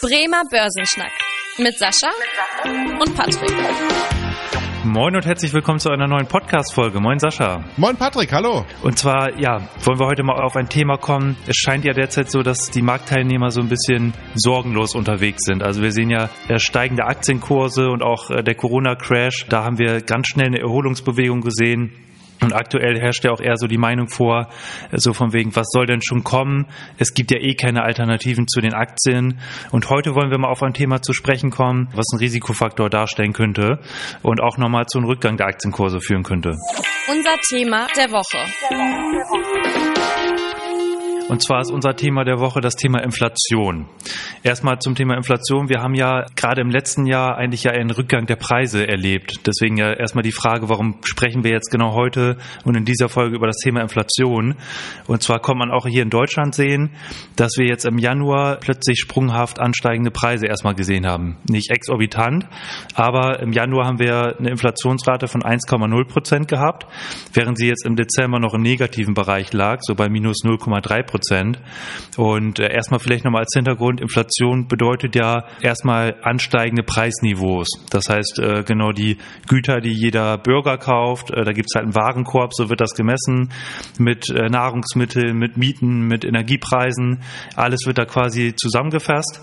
Bremer Börsenschnack mit Sascha und Patrick. Moin und herzlich willkommen zu einer neuen Podcast-Folge. Moin Sascha. Moin Patrick, hallo. Und zwar, ja, wollen wir heute mal auf ein Thema kommen. Es scheint ja derzeit so, dass die Marktteilnehmer so ein bisschen sorgenlos unterwegs sind. Also wir sehen ja steigende Aktienkurse und auch äh, der Corona-Crash. Da haben wir ganz schnell eine Erholungsbewegung gesehen. Und aktuell herrscht ja auch eher so die Meinung vor, so von wegen, was soll denn schon kommen? Es gibt ja eh keine Alternativen zu den Aktien. Und heute wollen wir mal auf ein Thema zu sprechen kommen, was einen Risikofaktor darstellen könnte und auch nochmal zu einem Rückgang der Aktienkurse führen könnte. Unser Thema der Woche. Und zwar ist unser Thema der Woche das Thema Inflation. Erstmal zum Thema Inflation. Wir haben ja gerade im letzten Jahr eigentlich ja einen Rückgang der Preise erlebt. Deswegen ja erstmal die Frage, warum sprechen wir jetzt genau heute und in dieser Folge über das Thema Inflation? Und zwar kann man auch hier in Deutschland sehen, dass wir jetzt im Januar plötzlich sprunghaft ansteigende Preise erstmal gesehen haben. Nicht exorbitant, aber im Januar haben wir eine Inflationsrate von 1,0 Prozent gehabt, während sie jetzt im Dezember noch im negativen Bereich lag, so bei minus 0,3 Prozent. Prozent. Und äh, erstmal vielleicht nochmal als Hintergrund, Inflation bedeutet ja erstmal ansteigende Preisniveaus. Das heißt, äh, genau die Güter, die jeder Bürger kauft, äh, da gibt es halt einen Warenkorb, so wird das gemessen, mit Nahrungsmitteln, mit Mieten, mit Energiepreisen. Alles wird da quasi zusammengefasst.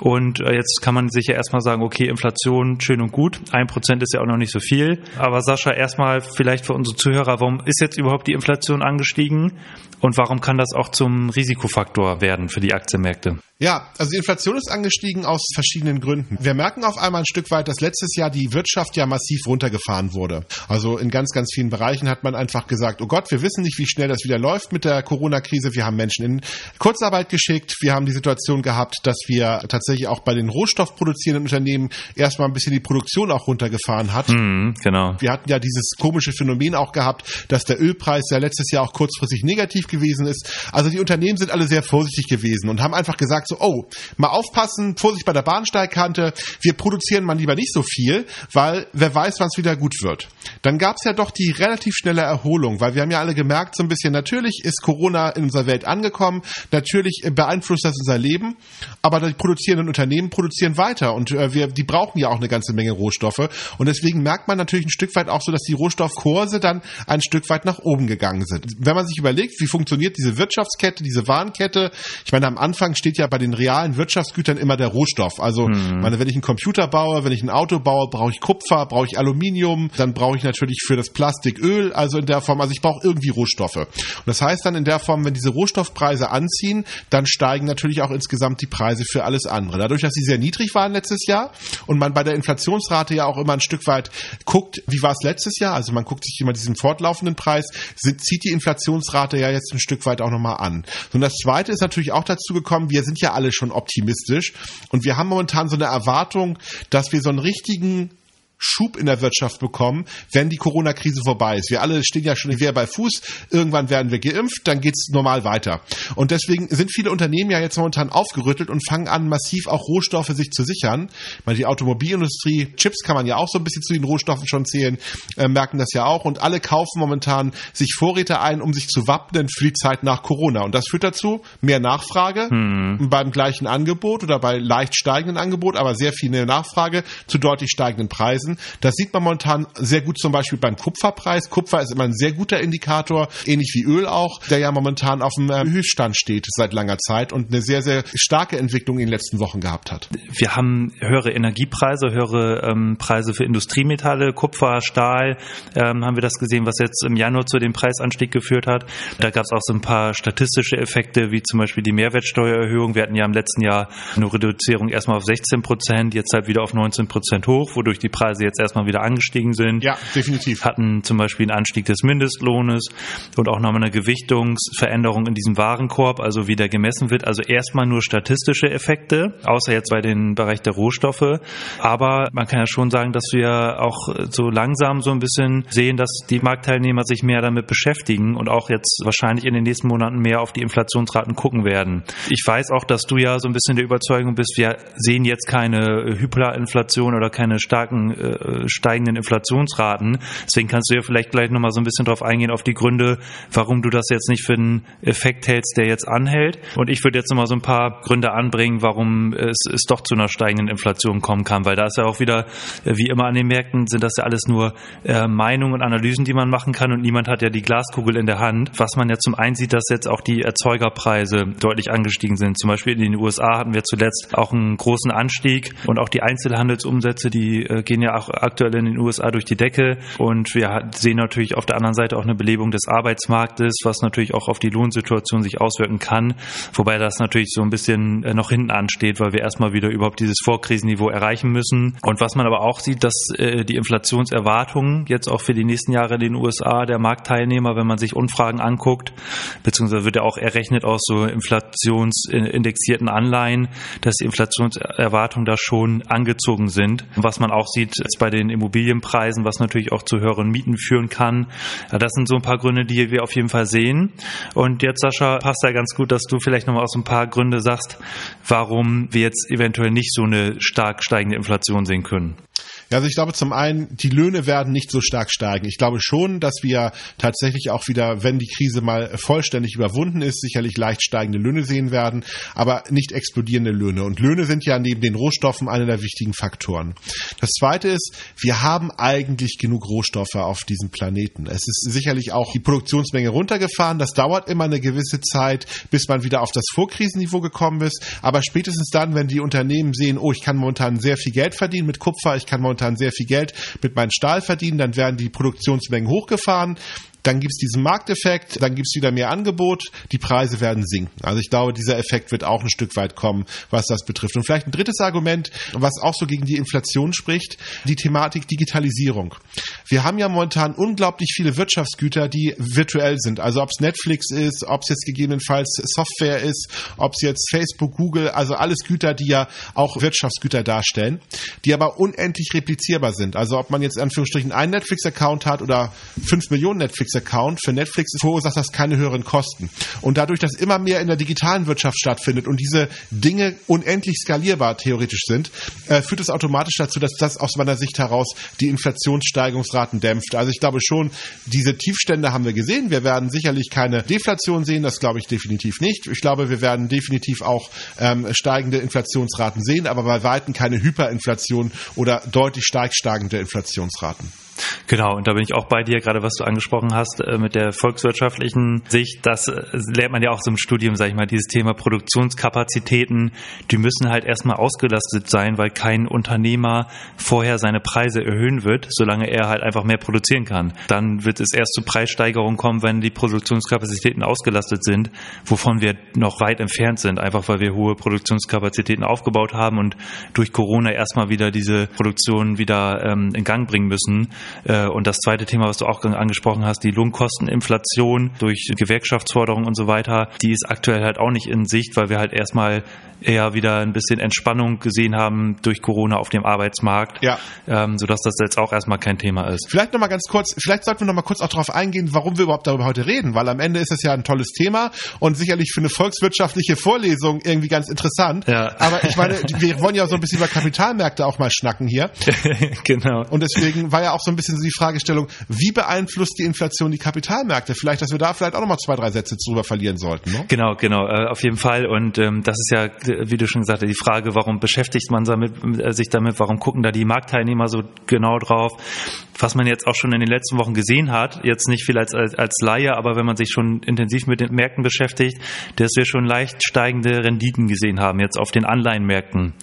Und äh, jetzt kann man sich ja erstmal sagen, okay, Inflation schön und gut. Ein Prozent ist ja auch noch nicht so viel. Aber Sascha, erstmal vielleicht für unsere Zuhörer, warum ist jetzt überhaupt die Inflation angestiegen? Und warum kann das auch zum Risikofaktor werden für die Aktienmärkte? Ja, also die Inflation ist angestiegen aus verschiedenen Gründen. Wir merken auf einmal ein Stück weit, dass letztes Jahr die Wirtschaft ja massiv runtergefahren wurde. Also in ganz, ganz vielen Bereichen hat man einfach gesagt, oh Gott, wir wissen nicht, wie schnell das wieder läuft mit der Corona-Krise. Wir haben Menschen in Kurzarbeit geschickt. Wir haben die Situation gehabt, dass wir tatsächlich auch bei den rohstoffproduzierenden Unternehmen erstmal ein bisschen die Produktion auch runtergefahren hat. Mhm, genau. Wir hatten ja dieses komische Phänomen auch gehabt, dass der Ölpreis ja letztes Jahr auch kurzfristig negativ gewesen ist. Also die Unternehmen sind alle sehr vorsichtig gewesen und haben einfach gesagt, so, oh, mal aufpassen, Vorsicht bei der Bahnsteigkante, wir produzieren mal lieber nicht so viel, weil wer weiß, wann es wieder gut wird. Dann gab es ja doch die relativ schnelle Erholung, weil wir haben ja alle gemerkt, so ein bisschen, natürlich ist Corona in unserer Welt angekommen, natürlich beeinflusst das unser Leben, aber die produzierenden Unternehmen produzieren weiter und äh, wir, die brauchen ja auch eine ganze Menge Rohstoffe. Und deswegen merkt man natürlich ein Stück weit auch so, dass die Rohstoffkurse dann ein Stück weit nach oben gegangen sind. Wenn man sich überlegt, wie funktioniert diese Wirtschaftskette, diese Warenkette, ich meine, am Anfang steht ja bei den realen realen Wirtschaftsgütern immer der Rohstoff. Also, mhm. meine, wenn ich einen Computer baue, wenn ich ein Auto baue, brauche ich Kupfer, brauche ich Aluminium, dann brauche ich natürlich für das Plastik Öl, also in der Form, also ich brauche irgendwie Rohstoffe. Und das heißt dann in der Form, wenn diese Rohstoffpreise anziehen, dann steigen natürlich auch insgesamt die Preise für alles andere. Dadurch, dass sie sehr niedrig waren letztes Jahr und man bei der Inflationsrate ja auch immer ein Stück weit guckt, wie war es letztes Jahr, also man guckt sich immer diesen fortlaufenden Preis, zieht die Inflationsrate ja jetzt ein Stück weit auch nochmal an. Und das Zweite ist natürlich auch dazu gekommen, wir sind ja alle schon optimistisch. Und wir haben momentan so eine Erwartung, dass wir so einen richtigen Schub in der Wirtschaft bekommen, wenn die Corona-Krise vorbei ist. Wir alle stehen ja schon wieder bei Fuß. Irgendwann werden wir geimpft, dann geht's normal weiter. Und deswegen sind viele Unternehmen ja jetzt momentan aufgerüttelt und fangen an, massiv auch Rohstoffe sich zu sichern. Meine, die Automobilindustrie, Chips kann man ja auch so ein bisschen zu den Rohstoffen schon zählen, äh, merken das ja auch. Und alle kaufen momentan sich Vorräte ein, um sich zu wappnen für die Zeit nach Corona. Und das führt dazu mehr Nachfrage hm. beim gleichen Angebot oder bei leicht steigenden Angebot, aber sehr viel mehr Nachfrage zu deutlich steigenden Preisen gewesen. Das sieht man momentan sehr gut zum Beispiel beim Kupferpreis. Kupfer ist immer ein sehr guter Indikator, ähnlich wie Öl auch, der ja momentan auf dem ähm, Höchststand steht seit langer Zeit und eine sehr, sehr starke Entwicklung in den letzten Wochen gehabt hat. Wir haben höhere Energiepreise, höhere ähm, Preise für Industriemetalle, Kupfer, Stahl, ähm, haben wir das gesehen, was jetzt im Januar zu dem Preisanstieg geführt hat. Da gab es auch so ein paar statistische Effekte, wie zum Beispiel die Mehrwertsteuererhöhung. Wir hatten ja im letzten Jahr eine Reduzierung erstmal auf 16 Prozent, jetzt halt wieder auf 19 Prozent hoch, wodurch die Preise Preise jetzt erstmal wieder angestiegen sind. Ja, definitiv. Hatten zum Beispiel einen Anstieg des Mindestlohnes und auch nochmal eine Gewichtungsveränderung in diesem Warenkorb, also wie der gemessen wird. Also erstmal nur statistische Effekte, außer jetzt bei den Bereich der Rohstoffe. Aber man kann ja schon sagen, dass wir auch so langsam so ein bisschen sehen, dass die Marktteilnehmer sich mehr damit beschäftigen und auch jetzt wahrscheinlich in den nächsten Monaten mehr auf die Inflationsraten gucken werden. Ich weiß auch, dass du ja so ein bisschen der Überzeugung bist, wir sehen jetzt keine Hyperinflation oder keine starken äh, steigenden Inflationsraten. Deswegen kannst du ja vielleicht gleich nochmal so ein bisschen drauf eingehen auf die Gründe, warum du das jetzt nicht für einen Effekt hältst, der jetzt anhält. Und ich würde jetzt nochmal so ein paar Gründe anbringen, warum es, es doch zu einer steigenden Inflation kommen kann, weil da ist ja auch wieder, äh, wie immer an den Märkten, sind das ja alles nur äh, Meinungen und Analysen, die man machen kann und niemand hat ja die Glaskugel in der Hand. Was man ja zum einen sieht, dass jetzt auch die Erzeugerpreise deutlich angestiegen sind. Zum Beispiel in den USA hatten wir zuletzt auch einen großen Anstieg und auch die Einzelhandelsumsätze, die äh, gehen ja auch aktuell in den USA durch die Decke und wir sehen natürlich auf der anderen Seite auch eine Belebung des Arbeitsmarktes, was natürlich auch auf die Lohnsituation sich auswirken kann, wobei das natürlich so ein bisschen äh, noch hinten ansteht, weil wir erstmal wieder überhaupt dieses Vorkrisenniveau erreichen müssen. Und was man aber auch sieht, dass äh, die Inflationserwartungen jetzt auch für die nächsten Jahre in den USA der Marktteilnehmer, wenn man sich Umfragen anguckt, beziehungsweise wird ja auch errechnet aus so inflationsindexierten Anleihen, dass die Inflationserwartungen da schon angezogen sind. Was man auch sieht ist bei den Immobilienpreisen, was natürlich auch zu höheren Mieten führen kann. Das sind so ein paar Gründe, die wir auf jeden Fall sehen. Und jetzt, Sascha, passt da ganz gut, dass du vielleicht nochmal aus ein paar Gründe sagst, warum wir jetzt eventuell nicht so eine stark steigende Inflation sehen können. Ja, also ich glaube zum einen, die Löhne werden nicht so stark steigen. Ich glaube schon, dass wir tatsächlich auch wieder, wenn die Krise mal vollständig überwunden ist, sicherlich leicht steigende Löhne sehen werden, aber nicht explodierende Löhne. Und Löhne sind ja neben den Rohstoffen einer der wichtigen Faktoren. Das zweite ist, wir haben eigentlich genug Rohstoffe auf diesem Planeten. Es ist sicherlich auch die Produktionsmenge runtergefahren. Das dauert immer eine gewisse Zeit, bis man wieder auf das Vorkrisenniveau gekommen ist. Aber spätestens dann, wenn die Unternehmen sehen, oh, ich kann momentan sehr viel Geld verdienen mit Kupfer, ich kann momentan momentan sehr viel Geld mit meinem Stahl verdienen, dann werden die Produktionsmengen hochgefahren, dann gibt es diesen Markteffekt, dann gibt es wieder mehr Angebot, die Preise werden sinken. Also ich glaube, dieser Effekt wird auch ein Stück weit kommen, was das betrifft. Und vielleicht ein drittes Argument, was auch so gegen die Inflation spricht, die Thematik Digitalisierung. Wir haben ja momentan unglaublich viele Wirtschaftsgüter, die virtuell sind. Also ob es Netflix ist, ob es jetzt gegebenenfalls Software ist, ob es jetzt Facebook, Google, also alles Güter, die ja auch Wirtschaftsgüter darstellen, die aber unendlich replizierbar sind. Also ob man jetzt in Anführungsstrichen einen Netflix-Account hat oder fünf Millionen Netflix Netflix-Account für Netflix verursacht das keine höheren Kosten. Und dadurch, dass immer mehr in der digitalen Wirtschaft stattfindet und diese Dinge unendlich skalierbar theoretisch sind, äh, führt es automatisch dazu, dass das aus meiner Sicht heraus die Inflationssteigungsraten dämpft. Also ich glaube schon, diese Tiefstände haben wir gesehen. Wir werden sicherlich keine Deflation sehen, das glaube ich definitiv nicht. Ich glaube, wir werden definitiv auch ähm, steigende Inflationsraten sehen, aber bei Weitem keine Hyperinflation oder deutlich stark steigende Inflationsraten. Genau, und da bin ich auch bei dir, gerade was du angesprochen hast, äh, mit der volkswirtschaftlichen Sicht, das äh, lernt man ja auch so im Studium, sag ich mal, dieses Thema Produktionskapazitäten, die müssen halt erstmal ausgelastet sein, weil kein Unternehmer vorher seine Preise erhöhen wird, solange er halt einfach mehr produzieren kann. Dann wird es erst zu Preissteigerungen kommen, wenn die Produktionskapazitäten ausgelastet sind, wovon wir noch weit entfernt sind, einfach weil wir hohe Produktionskapazitäten aufgebaut haben und durch Corona erstmal wieder diese Produktion wieder ähm, in Gang bringen müssen. Äh, und das zweite Thema, was du auch angesprochen hast, die Lohnkosteninflation durch Gewerkschaftsforderungen und so weiter, die ist aktuell halt auch nicht in Sicht, weil wir halt erstmal eher wieder ein bisschen Entspannung gesehen haben durch Corona auf dem Arbeitsmarkt, ja. ähm, sodass das jetzt auch erstmal kein Thema ist. Vielleicht nochmal ganz kurz, vielleicht sollten wir nochmal kurz auch darauf eingehen, warum wir überhaupt darüber heute reden, weil am Ende ist es ja ein tolles Thema und sicherlich für eine volkswirtschaftliche Vorlesung irgendwie ganz interessant. Ja. Aber ich meine, wir wollen ja so ein bisschen über Kapitalmärkte auch mal schnacken hier. genau. Und deswegen war ja auch so ein bisschen so die Fragestellung, wie beeinflusst die Inflation die Kapitalmärkte? Vielleicht, dass wir da vielleicht auch nochmal zwei, drei Sätze drüber verlieren sollten. Ne? Genau, genau, äh, auf jeden Fall. Und ähm, das ist ja wie du schon gesagt hast, die Frage, warum beschäftigt man äh, sich damit, warum gucken da die Marktteilnehmer so genau drauf? Was man jetzt auch schon in den letzten Wochen gesehen hat, jetzt nicht viel als, als, als Laie, aber wenn man sich schon intensiv mit den Märkten beschäftigt, dass wir schon leicht steigende Renditen gesehen haben, jetzt auf den Anleihenmärkten.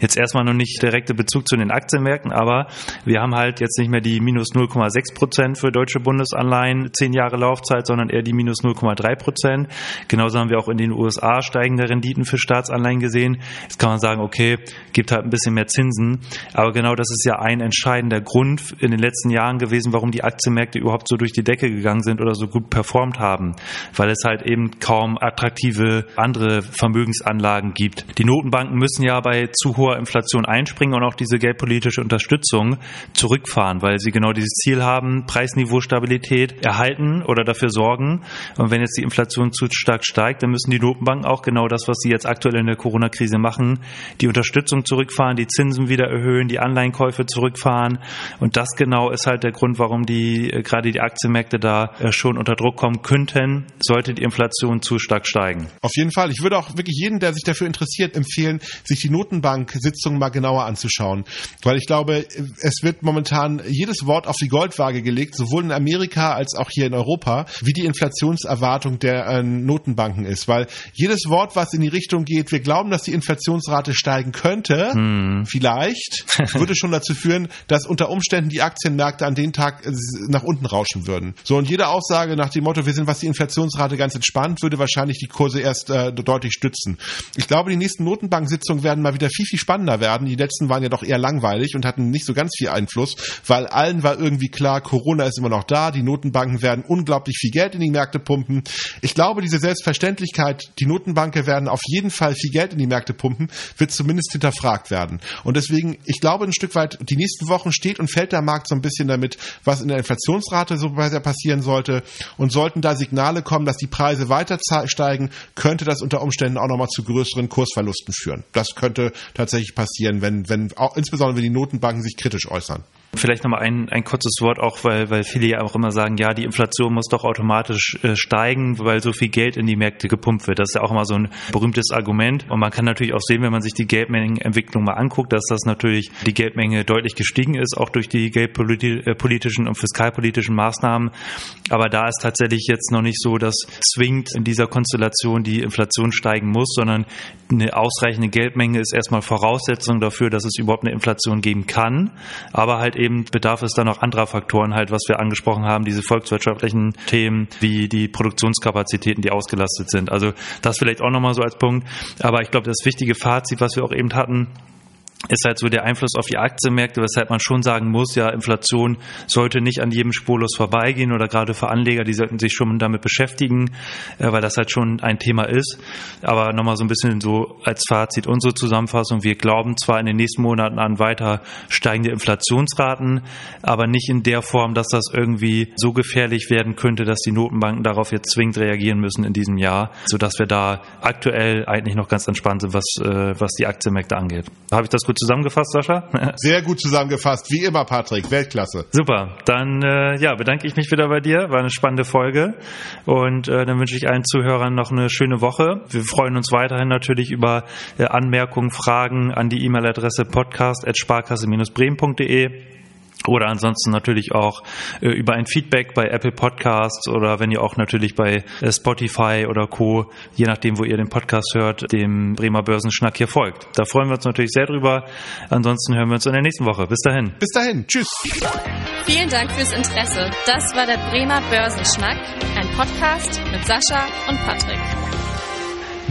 Jetzt erstmal noch nicht direkte Bezug zu den Aktienmärkten, aber wir haben halt jetzt nicht mehr die minus 0,6 Prozent für deutsche Bundesanleihen, zehn Jahre Laufzeit, sondern eher die minus 0,3 Prozent. Genauso haben wir auch in den USA steigende Renditen für Staatsanleihen gesehen. Jetzt kann man sagen, okay, gibt halt ein bisschen mehr Zinsen. Aber genau das ist ja ein entscheidender Grund in den letzten Jahren gewesen, warum die Aktienmärkte überhaupt so durch die Decke gegangen sind oder so gut performt haben. Weil es halt eben kaum attraktive andere Vermögensanlagen gibt. Die Notenbanken müssen ja bei zu hoher Inflation einspringen und auch diese geldpolitische Unterstützung zurückfahren, weil sie genau dieses Ziel haben, Preisniveaustabilität erhalten oder dafür sorgen. Und wenn jetzt die Inflation zu stark steigt, dann müssen die Notenbanken auch genau das, was sie jetzt aktuell in der Corona-Krise machen, die Unterstützung zurückfahren, die Zinsen wieder erhöhen, die Anleihenkäufe zurückfahren. Und das genau ist halt der Grund, warum die äh, gerade die Aktienmärkte da äh, schon unter Druck kommen könnten, sollte die Inflation zu stark steigen. Auf jeden Fall. Ich würde auch wirklich jeden, der sich dafür interessiert, empfehlen, sich die Notenbank-Sitzungen mal genauer anzuschauen. Weil ich glaube, es wird momentan jedes Wort auf die Goldwaage gelegt, sowohl in Amerika als auch hier in Europa, wie die Inflationserwartung der äh, Notenbanken ist. Weil jedes Wort, was in die Richtung geht, wir glauben, dass die Inflationsrate steigen könnte, hm. vielleicht, würde schon dazu führen, dass unter Umständen die Aktienmärkte an den Tag äh, nach unten rauschen würden. So, und jede Aussage nach dem Motto, wir sind was die Inflationsrate ganz entspannt, würde wahrscheinlich die Kurse erst äh, deutlich stützen. Ich glaube, die nächsten Notenbank-Sitzungen werden mal wieder viel, viel spannender werden. Die letzten waren ja doch eher langweilig und hatten nicht so ganz viel Einfluss, weil allen war irgendwie klar, Corona ist immer noch da, die Notenbanken werden unglaublich viel Geld in die Märkte pumpen. Ich glaube, diese Selbstverständlichkeit, die Notenbanken werden auf jeden Fall viel Geld in die Märkte pumpen, wird zumindest hinterfragt werden. Und deswegen, ich glaube ein Stück weit, die nächsten Wochen steht und fällt der Markt so ein bisschen damit, was in der Inflationsrate so passieren sollte. Und sollten da Signale kommen, dass die Preise weiter steigen, könnte das unter Umständen auch nochmal zu größeren Kursverlusten führen. Das könnte tatsächlich passieren, wenn, wenn, auch, insbesondere wenn die Notenbanken sich kritisch äußern. Vielleicht nochmal ein, ein kurzes Wort auch, weil, weil viele ja auch immer sagen, ja, die Inflation muss doch automatisch äh, steigen, weil so viel Geld in die Märkte gepumpt wird. Das ist ja auch immer so ein berühmtes Argument. Und man kann natürlich auch sehen, wenn man sich die Geldmengenentwicklung mal anguckt, dass das natürlich die Geldmenge deutlich gestiegen ist, auch durch die geldpolitischen und fiskalpolitischen Maßnahmen. Aber da ist tatsächlich jetzt noch nicht so, dass zwingend in dieser Konstellation die Inflation steigen muss, sondern eine ausreichende Geldmenge ist erstmal Voraussetzung dafür, dass es überhaupt eine Inflation geben kann. Aber halt eben bedarf es dann auch anderer Faktoren halt, was wir angesprochen haben, diese volkswirtschaftlichen Themen wie die Produktionskapazitäten, die ausgelastet sind. Also das vielleicht auch nochmal so als Punkt. Aber ich glaube, das wichtige Fazit, was wir auch eben hatten, ist halt so der Einfluss auf die Aktienmärkte, weshalb man schon sagen muss, ja, Inflation sollte nicht an jedem spurlos vorbeigehen oder gerade für Anleger, die sollten sich schon damit beschäftigen, äh, weil das halt schon ein Thema ist. Aber nochmal so ein bisschen so als Fazit unsere Zusammenfassung. Wir glauben zwar in den nächsten Monaten an weiter steigende Inflationsraten, aber nicht in der Form, dass das irgendwie so gefährlich werden könnte, dass die Notenbanken darauf jetzt zwingend reagieren müssen in diesem Jahr, sodass wir da aktuell eigentlich noch ganz entspannt sind, was, äh, was die Aktienmärkte angeht. Habe ich das gut gut zusammengefasst, Sascha? Sehr gut zusammengefasst, wie immer, Patrick. Weltklasse. Super. Dann äh, ja, bedanke ich mich wieder bei dir. War eine spannende Folge. Und äh, dann wünsche ich allen Zuhörern noch eine schöne Woche. Wir freuen uns weiterhin natürlich über äh, Anmerkungen, Fragen an die E-Mail-Adresse podcast.sparkasse-bremen.de oder ansonsten natürlich auch äh, über ein Feedback bei Apple Podcasts oder wenn ihr auch natürlich bei äh, Spotify oder Co., je nachdem, wo ihr den Podcast hört, dem Bremer Börsenschnack hier folgt. Da freuen wir uns natürlich sehr drüber. Ansonsten hören wir uns in der nächsten Woche. Bis dahin. Bis dahin. Tschüss. Vielen Dank fürs Interesse. Das war der Bremer Börsenschnack, ein Podcast mit Sascha und Patrick.